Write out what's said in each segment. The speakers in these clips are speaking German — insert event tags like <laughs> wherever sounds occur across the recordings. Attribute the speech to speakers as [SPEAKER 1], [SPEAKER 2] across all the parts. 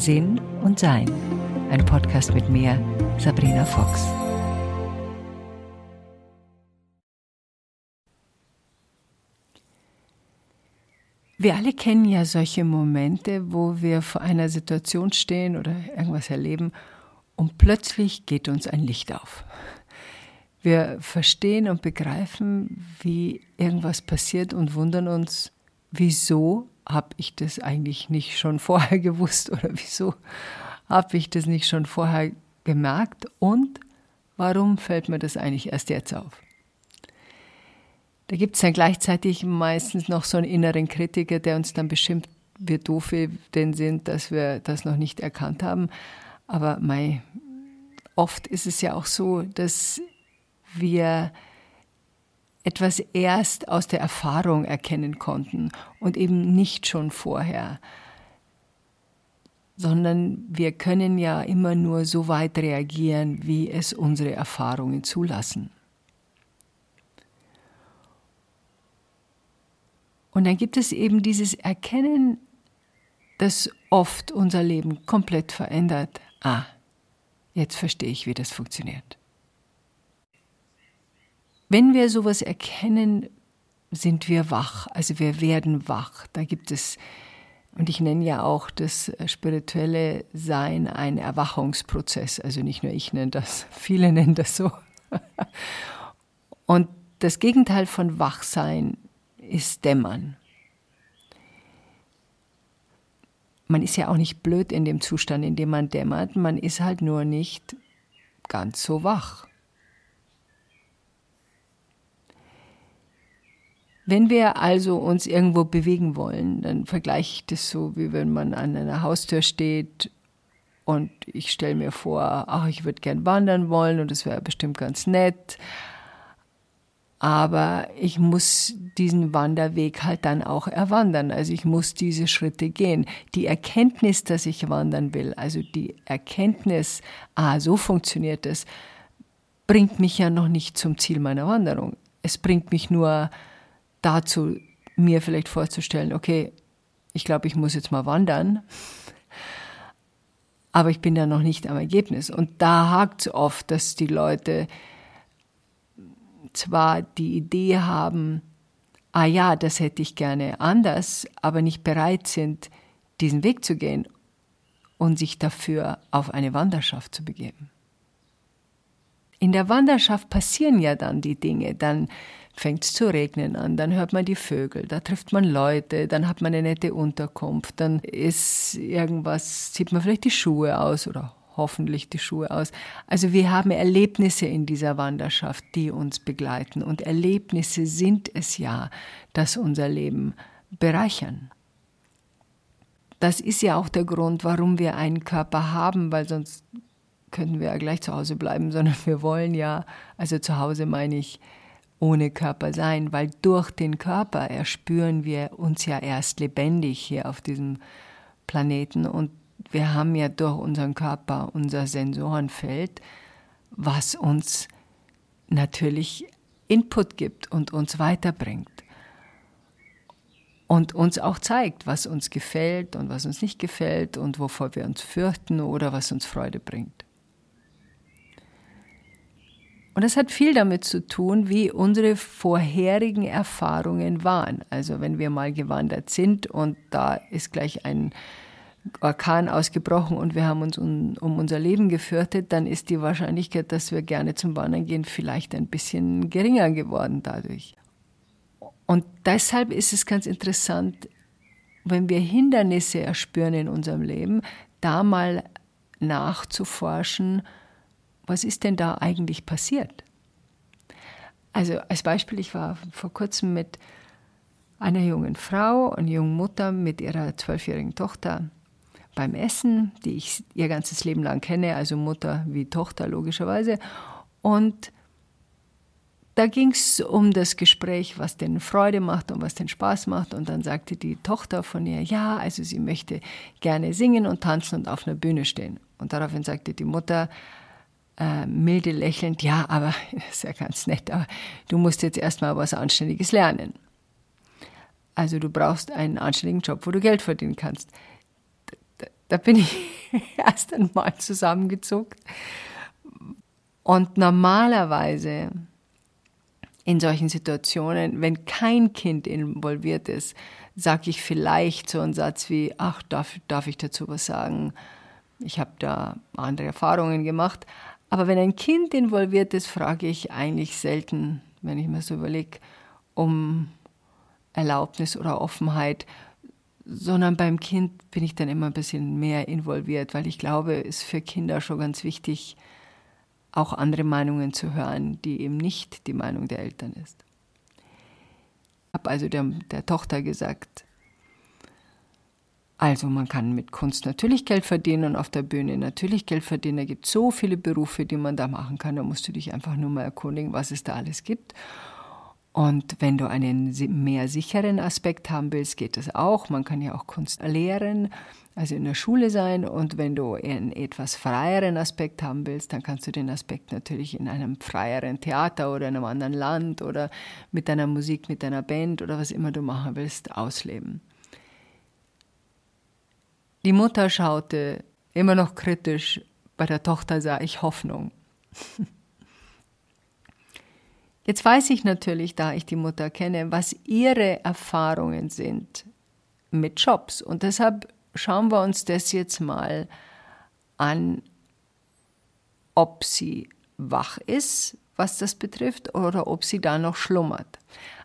[SPEAKER 1] Sinn und Sein. Ein Podcast mit mir, Sabrina Fox. Wir alle kennen ja solche Momente, wo wir vor einer Situation stehen oder irgendwas erleben und plötzlich geht uns ein Licht auf. Wir verstehen und begreifen, wie irgendwas passiert und wundern uns, wieso habe ich das eigentlich nicht schon vorher <laughs> gewusst oder wieso habe ich das nicht schon vorher gemerkt und warum fällt mir das eigentlich erst jetzt auf? Da gibt es dann gleichzeitig meistens noch so einen inneren Kritiker, der uns dann beschimpft, wir denn sind, dass wir das noch nicht erkannt haben. Aber mei, oft ist es ja auch so, dass wir etwas erst aus der Erfahrung erkennen konnten und eben nicht schon vorher, sondern wir können ja immer nur so weit reagieren, wie es unsere Erfahrungen zulassen. Und dann gibt es eben dieses Erkennen, das oft unser Leben komplett verändert. Ah, jetzt verstehe ich, wie das funktioniert. Wenn wir sowas erkennen, sind wir wach, also wir werden wach. Da gibt es, und ich nenne ja auch das spirituelle Sein ein Erwachungsprozess. Also nicht nur ich nenne das, <laughs> viele nennen das so. <laughs> Und das Gegenteil von Wachsein ist Dämmern. Man ist ja auch nicht blöd in dem Zustand, in dem man dämmert, man ist halt nur nicht ganz so wach. Wenn wir also uns irgendwo bewegen wollen, dann vergleiche ich das so, wie wenn man an einer Haustür steht und ich stelle mir vor, ach, ich würde gern wandern wollen und das wäre bestimmt ganz nett aber ich muss diesen Wanderweg halt dann auch erwandern. Also ich muss diese Schritte gehen. Die Erkenntnis, dass ich wandern will, also die Erkenntnis, ah, so funktioniert es, bringt mich ja noch nicht zum Ziel meiner Wanderung. Es bringt mich nur dazu, mir vielleicht vorzustellen, okay, ich glaube, ich muss jetzt mal wandern, aber ich bin ja noch nicht am Ergebnis. Und da hakt es oft, dass die Leute zwar die Idee haben, ah ja, das hätte ich gerne anders, aber nicht bereit sind, diesen Weg zu gehen und sich dafür auf eine Wanderschaft zu begeben. In der Wanderschaft passieren ja dann die Dinge, dann fängt es zu regnen an, dann hört man die Vögel, da trifft man Leute, dann hat man eine nette Unterkunft, dann ist irgendwas, zieht man vielleicht die Schuhe aus oder hoffentlich die Schuhe aus. Also wir haben Erlebnisse in dieser Wanderschaft, die uns begleiten. Und Erlebnisse sind es ja, dass unser Leben bereichern. Das ist ja auch der Grund, warum wir einen Körper haben, weil sonst könnten wir ja gleich zu Hause bleiben, <laughs> sondern wir wollen ja, also zu Hause meine ich, ohne Körper sein, weil durch den Körper erspüren wir uns ja erst lebendig hier auf diesem Planeten und wir haben ja durch unseren Körper unser Sensorenfeld, was uns natürlich Input gibt und uns weiterbringt. Und uns auch zeigt, was uns gefällt und was uns nicht gefällt und wovor wir uns fürchten oder was uns Freude bringt. Und das hat viel damit zu tun, wie unsere vorherigen Erfahrungen waren. Also wenn wir mal gewandert sind und da ist gleich ein Orkan ausgebrochen und wir haben uns um, um, unser Leben gefürchtet, dann ist die Wahrscheinlichkeit, dass wir gerne zum Wandern gehen, vielleicht ein bisschen geringer geworden dadurch. Und deshalb ist es ganz interessant, wenn wir Hindernisse erspüren in unserem Leben, da mal nachzuforschen, was ist denn da eigentlich passiert? Also als Beispiel, ich war vor kurzem mit einer jungen Frau, einer jungen Mutter mit ihrer zwölfjährigen Tochter beim Essen, die ich ihr ganzes Leben lang kenne, also Mutter wie Tochter logischerweise. Und da ging es um das Gespräch, was denn Freude macht und was den Spaß macht. Und dann sagte die Tochter von ihr, ja, also sie möchte gerne singen und tanzen und auf einer Bühne stehen. Und daraufhin sagte die Mutter, äh, milde lächelnd, ja, aber <laughs> ist ja ganz nett, aber du musst jetzt erstmal was Anständiges lernen. Also du brauchst einen anständigen Job, wo du Geld verdienen kannst Da bin ich <laughs> erst einmal zusammengezuckt. Und normalerweise in solchen Situationen, wenn kein Kind involviert ist, sage ich vielleicht so einen Satz wie, ach, darf, darf ich dazu was sagen? Ich habe da andere Erfahrungen gemacht. Aber wenn ein Kind involviert ist, frage ich eigentlich selten, wenn ich mir so überlege, um Erlaubnis oder Offenheit, sondern beim Kind bin ich dann immer ein bisschen mehr involviert, weil ich glaube, es ist für Kinder schon ganz wichtig, auch andere Meinungen zu hören, die eben nicht die Meinung der Eltern ist. Ich habe also der, der Tochter gesagt, also man kann mit Kunst natürlich Geld verdienen und auf der Bühne natürlich Geld verdienen. Da gibt so viele Berufe, die man da machen kann. Da musst du dich einfach nur mal erkundigen, was es da alles gibt. Und wenn du einen mehr sicheren Aspekt haben willst, geht das auch. Man kann ja auch Kunst lehren, also in der Schule sein. Und wenn du einen etwas freieren Aspekt haben willst, dann kannst du den Aspekt natürlich in einem freieren Theater oder in einem anderen Land oder mit deiner Musik, mit deiner Band oder was immer du machen willst, ausleben. Die Mutter schaute immer noch kritisch, bei der Tochter sah ich Hoffnung. <laughs> Jetzt weiß ich natürlich, da ich die Mutter kenne, was ihre Erfahrungen sind mit Jobs. Und deshalb schauen wir uns das jetzt mal an, ob sie wach ist, was das betrifft, oder ob sie da noch schlummert.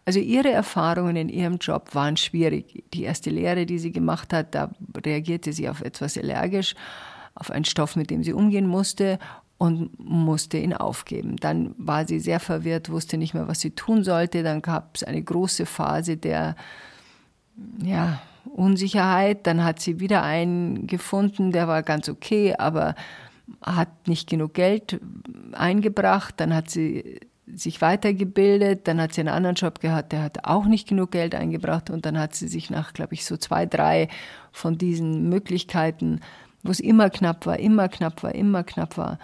[SPEAKER 1] Also ihre Erfahrungen in ihrem Job waren schwierig. Die erste Lehre, die sie gemacht hat, da reagierte sie auf etwas allergisch, auf einen Stoff, mit dem sie umgehen musste und musste ihn aufgeben. Dann war sie sehr verwirrt, wusste nicht mehr, was sie tun sollte. Dann gab es eine große Phase der ja, Unsicherheit. Dann hat sie wieder einen gefunden, der war ganz okay, aber hat nicht genug Geld eingebracht. Dann hat sie sich weitergebildet, dann hat sie einen anderen Job gehabt, der hat auch nicht genug Geld eingebracht und dann hat sie sich nach, glaube ich, so zwei, drei von diesen Möglichkeiten, wo es immer knapp war, immer knapp war, immer knapp war,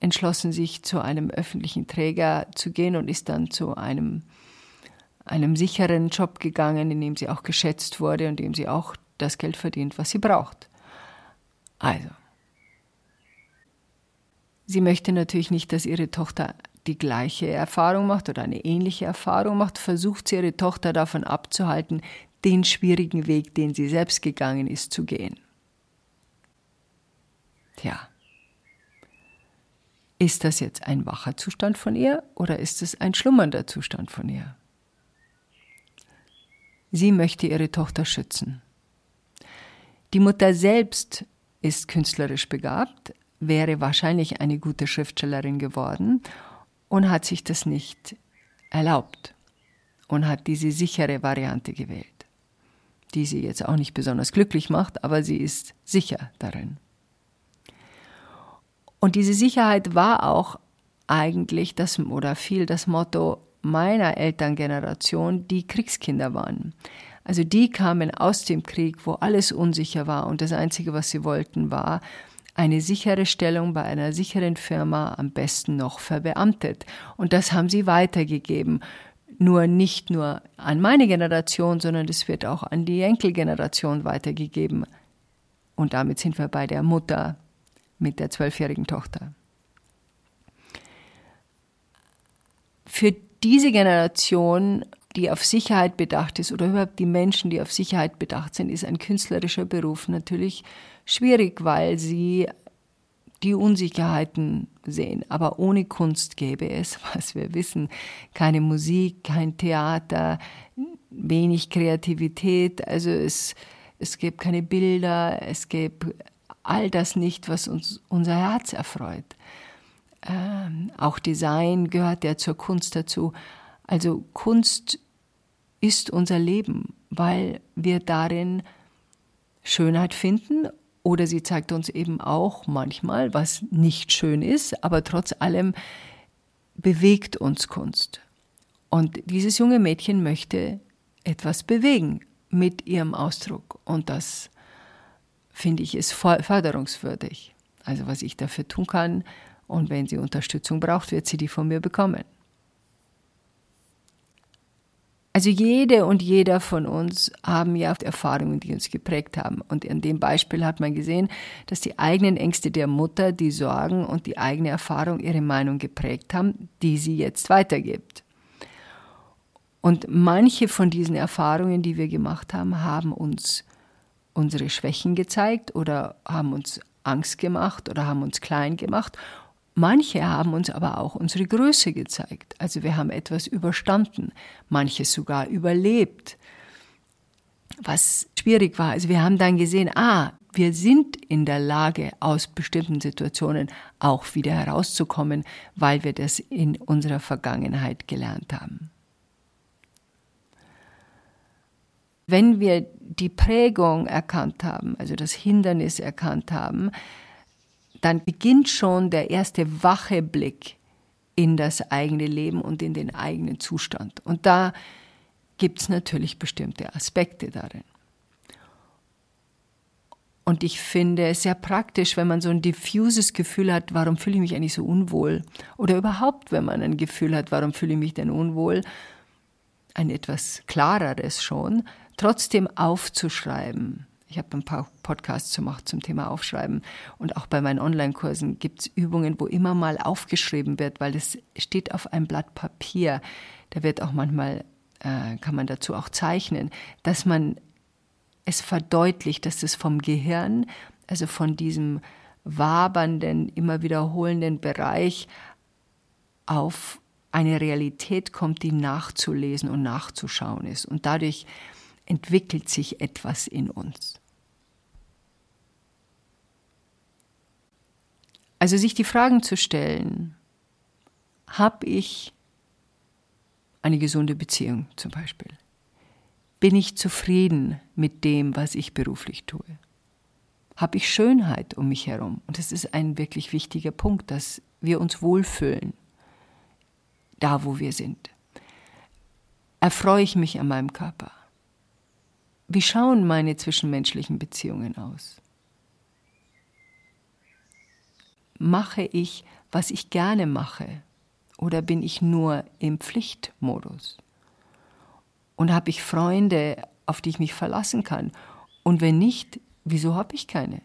[SPEAKER 1] entschlossen, sich zu einem öffentlichen Träger zu gehen und ist dann zu einem, einem sicheren Job gegangen, in dem sie auch geschätzt wurde und in dem sie auch das Geld verdient, was sie braucht. Also, sie möchte natürlich nicht, dass ihre Tochter die gleiche Erfahrung macht oder eine ähnliche Erfahrung macht, versucht sie ihre Tochter davon abzuhalten, den schwierigen Weg, den sie selbst gegangen ist, zu gehen. Tja, ist das jetzt ein wacher Zustand von ihr oder ist es ein schlummernder Zustand von ihr? Sie möchte ihre Tochter schützen. Die Mutter selbst ist künstlerisch begabt, wäre wahrscheinlich eine gute Schriftstellerin geworden und hat sich das nicht erlaubt und hat diese sichere Variante gewählt, die sie jetzt auch nicht besonders glücklich macht, aber sie ist sicher darin. Und diese Sicherheit war auch eigentlich das oder viel das Motto meiner Elterngeneration, die Kriegs-Kinder waren. Also die kamen aus dem Krieg, wo alles unsicher war und das Einzige, was sie wollten, war eine sichere Stellung bei einer sicheren Firma, am besten noch verbeamtet. Und das haben sie weitergegeben. Nur nicht nur an meine Generation, sondern es wird auch an die Enkelgeneration weitergegeben. Und damit sind wir bei der Mutter mit der zwölfjährigen Tochter. Für diese Generation, die auf Sicherheit bedacht ist, oder überhaupt die Menschen, die auf Sicherheit bedacht sind, ist ein künstlerischer Beruf natürlich schwierig, weil sie die Unsicherheiten sehen. Aber ohne Kunst gäbe es, <laughs> was wir wissen, keine Musik, kein Theater, wenig Kreativität. Also es, es gibt keine Bilder, es gibt all das nicht, was uns unser Herz erfreut. Ähm, auch Design gehört ja zur Kunst dazu. Also Kunst ist unser Leben, weil wir darin Schönheit finden oder sie zeigt uns eben auch manchmal, was nicht schön ist, aber trotz allem bewegt uns Kunst. Und dieses junge Mädchen möchte etwas bewegen mit ihrem Ausdruck und das finde ich, ist förderungswürdig. Also was ich dafür tun kann. Und wenn sie Unterstützung braucht, wird sie die von mir bekommen. Also jede und jeder von uns haben ja Erfahrungen, die uns geprägt haben. Und in dem Beispiel hat man gesehen, dass die eigenen Ängste der Mutter, die Sorgen und die eigene Erfahrung ihre Meinung geprägt haben, die sie jetzt weitergibt. Und manche von diesen Erfahrungen, die wir gemacht haben, haben uns unsere Schwächen gezeigt oder haben uns Angst gemacht oder haben uns klein gemacht Manche haben uns aber auch unsere Größe gezeigt. Also wir haben etwas überstanden, manches sogar überlebt, was schwierig war. Also wir haben dann gesehen, ah, wir sind in der Lage, aus bestimmten Situationen auch wieder herauszukommen, weil wir das in unserer Vergangenheit gelernt haben. Wenn wir die Prägung erkannt haben, also das Hindernis erkannt haben, dann beginnt schon der erste wache Blick in das eigene Leben und in den eigenen Zustand. Und da gibt es natürlich bestimmte Aspekte darin. Und ich finde es sehr praktisch, wenn man so ein diffuses Gefühl hat, warum fühle ich mich eigentlich so unwohl? Oder überhaupt, wenn man ein Gefühl hat, warum fühle ich mich denn unwohl? Ein etwas klareres schon, trotzdem aufzuschreiben. Ich habe ein paar Podcasts gemacht zum Thema Aufschreiben. Und auch bei meinen Online-Kursen gibt es Übungen, wo immer mal aufgeschrieben wird, weil das steht auf einem Blatt Papier. Da wird auch manchmal, äh, kann man dazu auch zeichnen, dass man es verdeutlicht, dass es vom Gehirn, also von diesem wabernden, immer wiederholenden Bereich auf eine Realität kommt, die nachzulesen und nachzuschauen ist. Und dadurch entwickelt sich etwas in uns. Also sich die Fragen zu stellen, habe ich eine gesunde Beziehung zum Beispiel? Bin ich zufrieden mit dem, was ich beruflich tue? Habe ich Schönheit um mich herum? Und das ist ein wirklich wichtiger Punkt, dass wir uns wohlfühlen, da wo wir sind. Erfreue ich mich an meinem Körper? Wie schauen meine zwischenmenschlichen Beziehungen aus? Mache ich, was ich gerne mache? Oder bin ich nur im Pflichtmodus? Und habe ich Freunde, auf die ich mich verlassen kann? Und wenn nicht, wieso habe ich keine?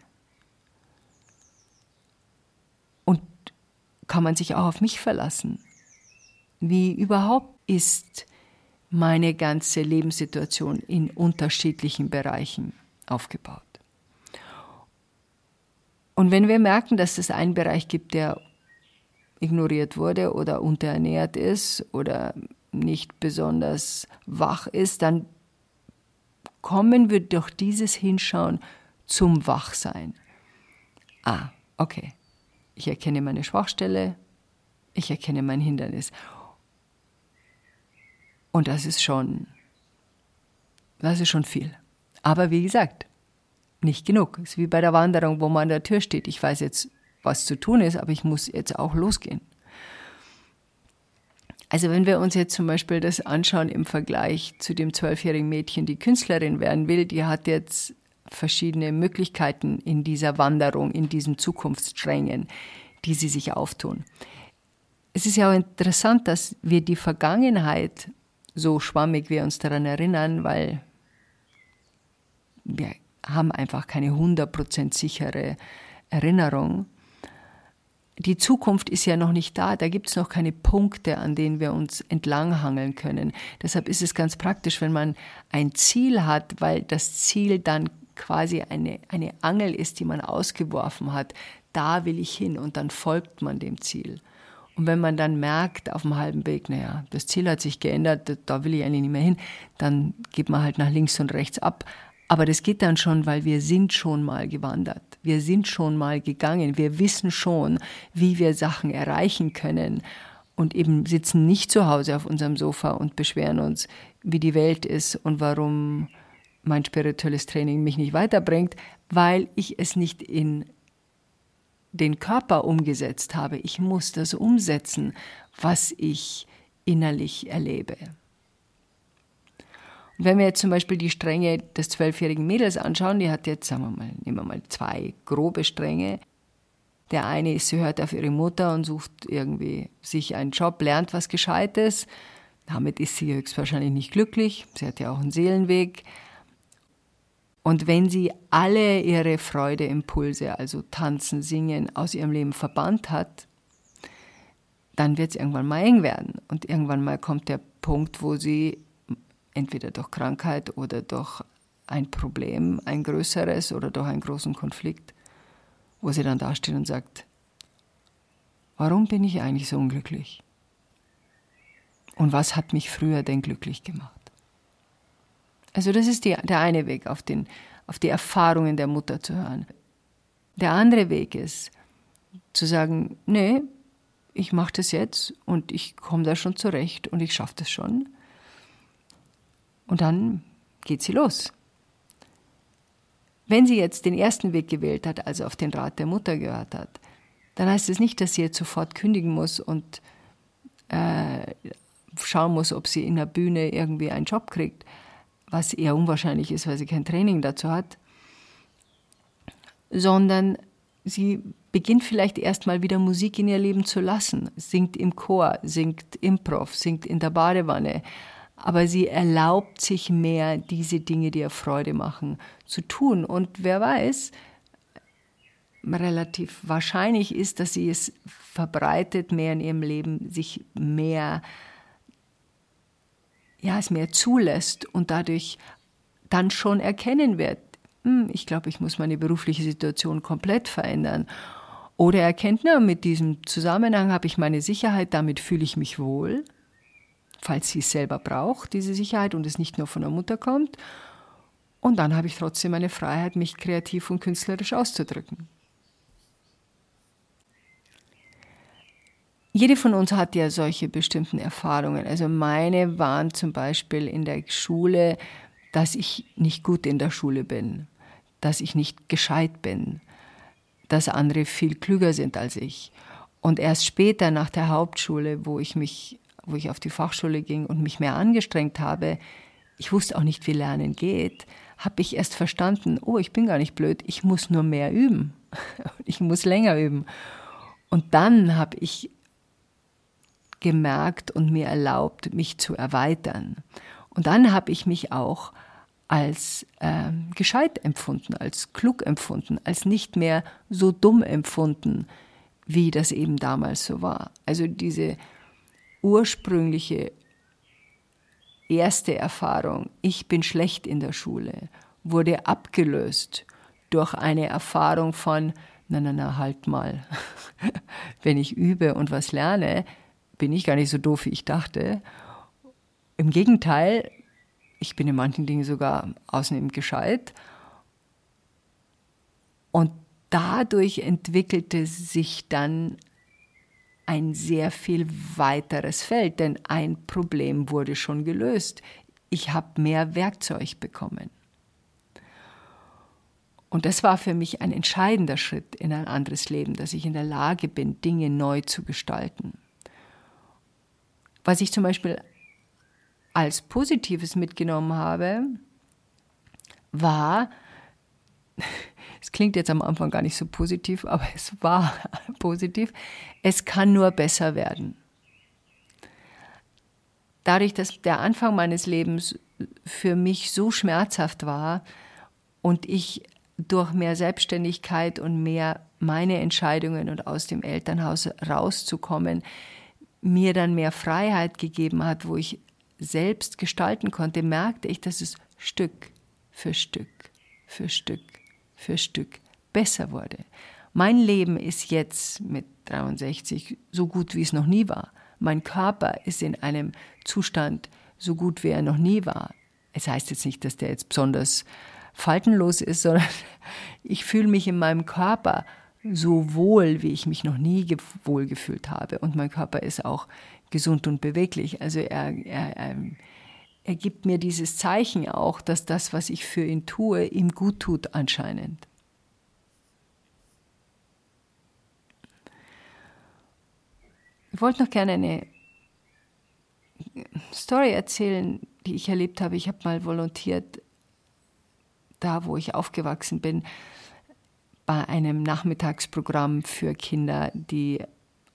[SPEAKER 1] Und kann man sich auch auf mich verlassen? Wie überhaupt ist meine ganze Lebenssituation in unterschiedlichen Bereichen aufgebaut? Und wenn wir merken, dass es einen Bereich gibt, der ignoriert wurde oder unterernährt ist oder nicht besonders wach ist, dann kommen wir durch dieses Hinschauen zum Wachsein. Ah, okay. Ich erkenne meine Schwachstelle, ich erkenne mein Hindernis. Und das ist schon, das ist schon viel. Aber wie gesagt, nicht genug. Es ist wie bei der Wanderung, wo man an der Tür steht. Ich weiß jetzt, was zu tun ist, aber ich muss jetzt auch losgehen. Also wenn wir uns jetzt zum Beispiel das anschauen im Vergleich zu dem zwölfjährigen Mädchen, die Künstlerin werden will, die hat jetzt verschiedene Möglichkeiten in dieser Wanderung, in diesen Zukunftssträngen, die sie sich auftun. Es ist ja auch interessant, dass wir die Vergangenheit so schwammig wir uns daran erinnern, weil wir haben einfach keine 100% sichere Erinnerung. Die Zukunft ist ja noch nicht da, da gibt es noch keine Punkte, an denen wir uns entlanghangeln können. Deshalb ist es ganz praktisch, wenn man ein Ziel hat, weil das Ziel dann quasi eine, eine Angel ist, die man ausgeworfen hat. Da will ich hin und dann folgt man dem Ziel. Und wenn man dann merkt auf dem halben Weg, naja, das Ziel hat sich geändert, da will ich eigentlich nicht mehr hin, dann geht man halt nach links und rechts ab. Aber das geht dann schon, weil wir sind schon mal gewandert. Wir sind schon mal gegangen. Wir wissen schon, wie wir Sachen erreichen können und eben sitzen nicht zu Hause auf unserem Sofa und beschweren uns, wie die Welt ist und warum mein spirituelles Training mich nicht weiterbringt, weil ich es nicht in den Körper umgesetzt habe. Ich muss das umsetzen, was ich innerlich erlebe. Wenn wir jetzt zum Beispiel die Stränge des zwölfjährigen Mädels anschauen, die hat jetzt, sagen wir mal, nehmen wir mal zwei grobe Stränge. Der eine ist, sie hört auf ihre Mutter und sucht irgendwie sich einen Job, lernt was Gescheites. Damit ist sie höchstwahrscheinlich nicht glücklich. Sie hat ja auch einen Seelenweg. Und wenn sie alle ihre Freudeimpulse, also tanzen, singen, aus ihrem Leben verbannt hat, dann wird es irgendwann mal eng werden. Und irgendwann mal kommt der Punkt, wo sie entweder durch Krankheit oder durch ein Problem, ein größeres oder durch einen großen Konflikt, wo sie dann dasteht und sagt, warum bin ich eigentlich so unglücklich? Und was hat mich früher denn glücklich gemacht? Also das ist die, der eine Weg, auf, den, auf die Erfahrungen der Mutter zu hören. Der andere Weg ist zu sagen, nee, ich mache das jetzt und ich komme da schon zurecht und ich schaffe das schon. Und dann geht sie los. Wenn sie jetzt den ersten Weg gewählt hat, also auf den Rat der Mutter gehört hat, dann heißt es nicht, dass sie jetzt sofort kündigen muss und äh, schauen muss, ob sie in der Bühne irgendwie einen Job kriegt, was eher unwahrscheinlich ist, weil sie kein Training dazu hat, sondern sie beginnt vielleicht erstmal wieder Musik in ihr Leben zu lassen, singt im Chor, singt Improv, singt in der Badewanne, aber sie erlaubt sich mehr, diese Dinge, die ihr Freude machen, zu tun. Und wer weiß, relativ wahrscheinlich ist, dass sie es verbreitet mehr in ihrem Leben, sich mehr ja, es mehr zulässt und dadurch dann schon erkennen wird, hm, ich glaube, ich muss meine berufliche Situation komplett verändern. Oder erkennt, na, mit diesem Zusammenhang habe ich meine Sicherheit, damit fühle ich mich wohl, falls sie es selber braucht, diese Sicherheit, und es nicht nur von der Mutter kommt. Und dann habe ich trotzdem meine Freiheit, mich kreativ und künstlerisch auszudrücken. Jede von uns hat ja solche bestimmten Erfahrungen. Also meine waren zum Beispiel in der Schule, dass ich nicht gut in der Schule bin, dass ich nicht gescheit bin, dass andere viel klüger sind als ich. Und erst später nach der Hauptschule, wo ich mich, wo ich auf die Fachschule ging und mich mehr angestrengt habe, ich wusste auch nicht, wie Lernen geht, habe ich erst verstanden, oh, ich bin gar nicht blöd, ich muss nur mehr üben. <laughs> Ich muss länger üben. Und dann habe ich gemerkt und mir erlaubt, mich zu erweitern. Und dann habe ich mich auch als äh, gescheit empfunden, als klug empfunden, als nicht mehr so dumm empfunden, wie das eben damals so war. Also diese ursprüngliche erste Erfahrung, ich bin schlecht in der Schule, wurde abgelöst durch eine Erfahrung von, na, na, na, halt mal, <laughs> wenn ich übe und was lerne, bin ich gar nicht so doof, wie ich dachte. Im Gegenteil, ich bin in manchen Dingen sogar außerdem gescheit. Und dadurch entwickelte sich dann ein sehr viel weiteres Feld, denn ein Problem wurde schon gelöst. Ich habe mehr Werkzeug bekommen. Und das war für mich ein entscheidender Schritt in ein anderes Leben, dass ich in der Lage bin, Dinge neu zu gestalten. Was ich zum Beispiel als Positives mitgenommen habe, war, <laughs> es klingt jetzt am Anfang gar nicht so positiv, aber es war positiv, es kann nur besser werden. Dadurch, dass der Anfang meines Lebens für mich so schmerzhaft war und ich durch mehr Selbstständigkeit und mehr meine Entscheidungen und aus dem Elternhaus rauszukommen, mir dann mehr Freiheit gegeben hat, wo ich selbst gestalten konnte, merkte ich, dass es Stück für Stück für Stück für Stück besser wurde. Mein Leben ist jetzt mit 63 so gut, wie es noch nie war. Mein Körper ist in einem Zustand so gut, wie er noch nie war. Es heißt jetzt nicht, dass der jetzt besonders faltenlos ist, <laughs> sondern ich fühle mich in meinem Körper so wohl, wie ich mich noch nie wohl gefühlt habe. Und mein Körper ist auch gesund und beweglich. Also er, er, ähm, er gibt mir dieses Zeichen auch, dass das, was ich für ihn tue, ihm gut tut anscheinend. Ich wollte noch gerne eine Story erzählen, die ich erlebt habe. Ich habe mal volontiert, da wo ich aufgewachsen bin bei einem Nachmittagsprogramm für Kinder, die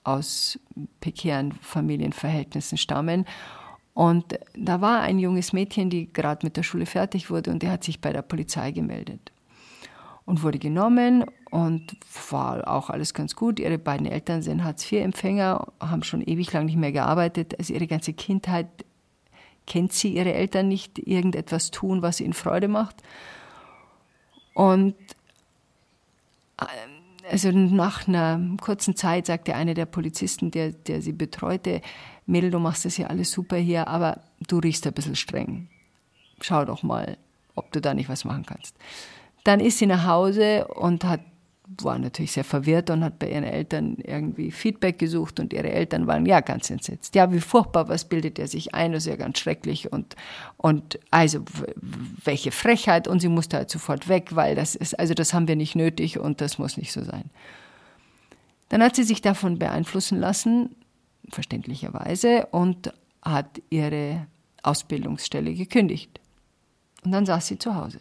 [SPEAKER 1] aus prekären Familienverhältnissen stammen. Und da war ein junges Mädchen, die gerade mit der Schule fertig wurde und die hat sich bei der Polizei gemeldet und wurde genommen und war auch alles ganz gut. Ihre beiden Eltern sind Hartz-IV-Empfänger, haben schon ewig lang nicht mehr gearbeitet. Also ihre ganze Kindheit kennt sie ihre Eltern nicht irgendetwas tun, was ihnen Freude macht. Und äh, also nach einer kurzen Zeit sagte einer der Polizisten, der, der sie betreute, Mädel, du machst das ja alles super hier, aber du riechst ein bisschen streng. Schau doch mal, ob du da nicht was machen kannst. Dann ist sie nach Hause und hat war natürlich sehr verwirrt und hat bei ihren Eltern irgendwie Feedback gesucht und ihre Eltern waren ja ganz entsetzt. Ja, wie furchtbar, was bildet er sich ein? Das ist ja ganz schrecklich und, und also welche Frechheit und sie musste halt sofort weg, weil das ist, also das haben wir nicht nötig und das muss nicht so sein. Dann hat sie sich davon beeinflussen lassen, verständlicherweise, und hat ihre Ausbildungsstelle gekündigt. Und dann saß sie zu Hause,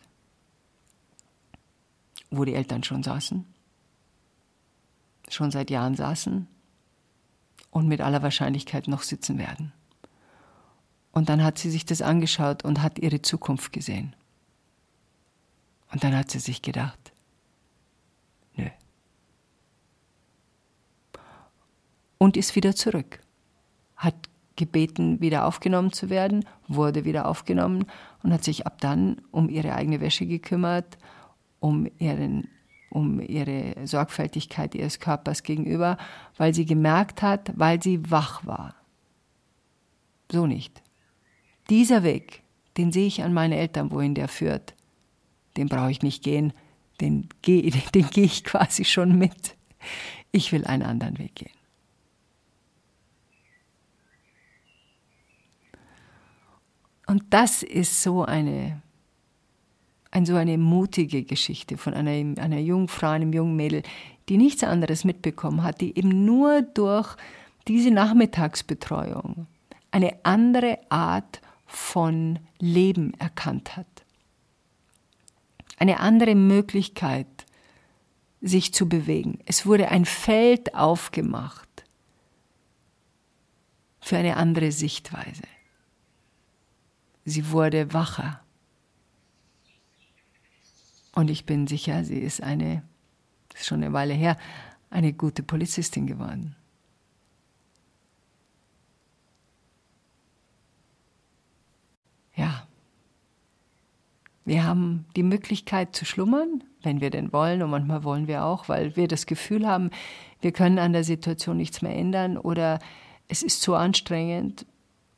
[SPEAKER 1] wo die Eltern schon saßen schon seit Jahren saßen und mit aller Wahrscheinlichkeit noch sitzen werden. Und dann hat sie sich das angeschaut und hat ihre Zukunft gesehen. Und dann hat sie sich gedacht, nö. Und ist wieder zurück. Hat gebeten, wieder aufgenommen zu werden, wurde wieder aufgenommen und hat sich ab dann um ihre eigene Wäsche gekümmert, um ihren um ihre Sorgfältigkeit ihres Körpers gegenüber, weil sie gemerkt hat, weil sie wach war. So nicht. Dieser Weg, den sehe ich an meine Eltern, wohin der führt, den brauche ich nicht gehen, den gehe <laughs> den geh ich quasi schon mit. Ich will einen anderen Weg gehen. Und das ist so eine ein, so eine mutige Geschichte von einer, einer jungen Frau, einem jungen Mädel, die nichts anderes mitbekommen hat, die eben nur durch diese Nachmittagsbetreuung eine andere Art von Leben erkannt hat. Eine andere Möglichkeit, sich zu bewegen. Es wurde ein Feld aufgemacht für eine andere Sichtweise. Sie wurde wacher. Und ich bin sicher, sie ist eine, das ist schon eine Weile her, eine gute Polizistin geworden. Ja. Wir haben die Möglichkeit zu schlummern, wenn wir denn wollen, und manchmal wollen wir auch, weil wir das Gefühl haben, wir können an der Situation nichts mehr ändern oder es ist zu anstrengend.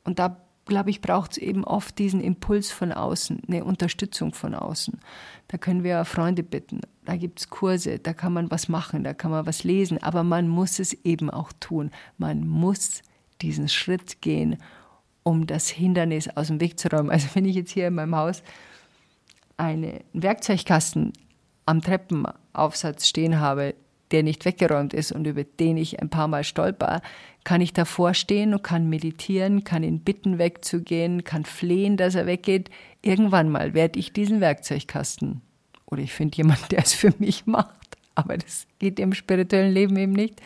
[SPEAKER 1] Und da glaube ich, braucht es eben oft diesen Impuls von außen, eine Unterstützung von außen. Da können wir Freunde bitten, da gibt es Kurse, da kann man was machen, da kann man was lesen, aber man muss es eben auch tun. Man muss diesen Schritt gehen, um das Hindernis aus dem Weg zu räumen. Also wenn ich jetzt hier in meinem Haus einen Werkzeugkasten am Treppenaufsatz stehen habe, der nicht weggeräumt ist und über den ich ein paar Mal stolper, kann ich davor stehen und kann meditieren, kann ihn bitten wegzugehen, kann flehen, dass er weggeht. Irgendwann mal werde ich diesen Werkzeugkasten oder ich finde jemanden, der es für mich macht, aber das geht im spirituellen Leben eben nicht.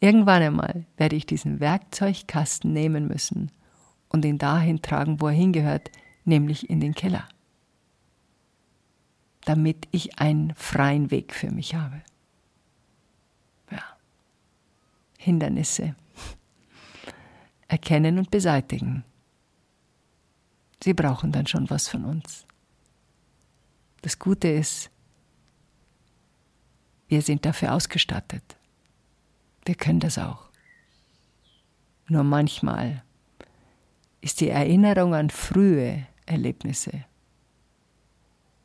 [SPEAKER 1] Irgendwann einmal werde ich diesen Werkzeugkasten nehmen müssen und ihn dahin tragen, wo er hingehört, nämlich in den Keller damit ich einen freien Weg für mich habe. Ja. Hindernisse <laughs> erkennen und beseitigen. Sie brauchen dann schon was von uns. Das Gute ist, wir sind dafür ausgestattet. Wir können das auch. Nur manchmal ist die Erinnerung an frühe Erlebnisse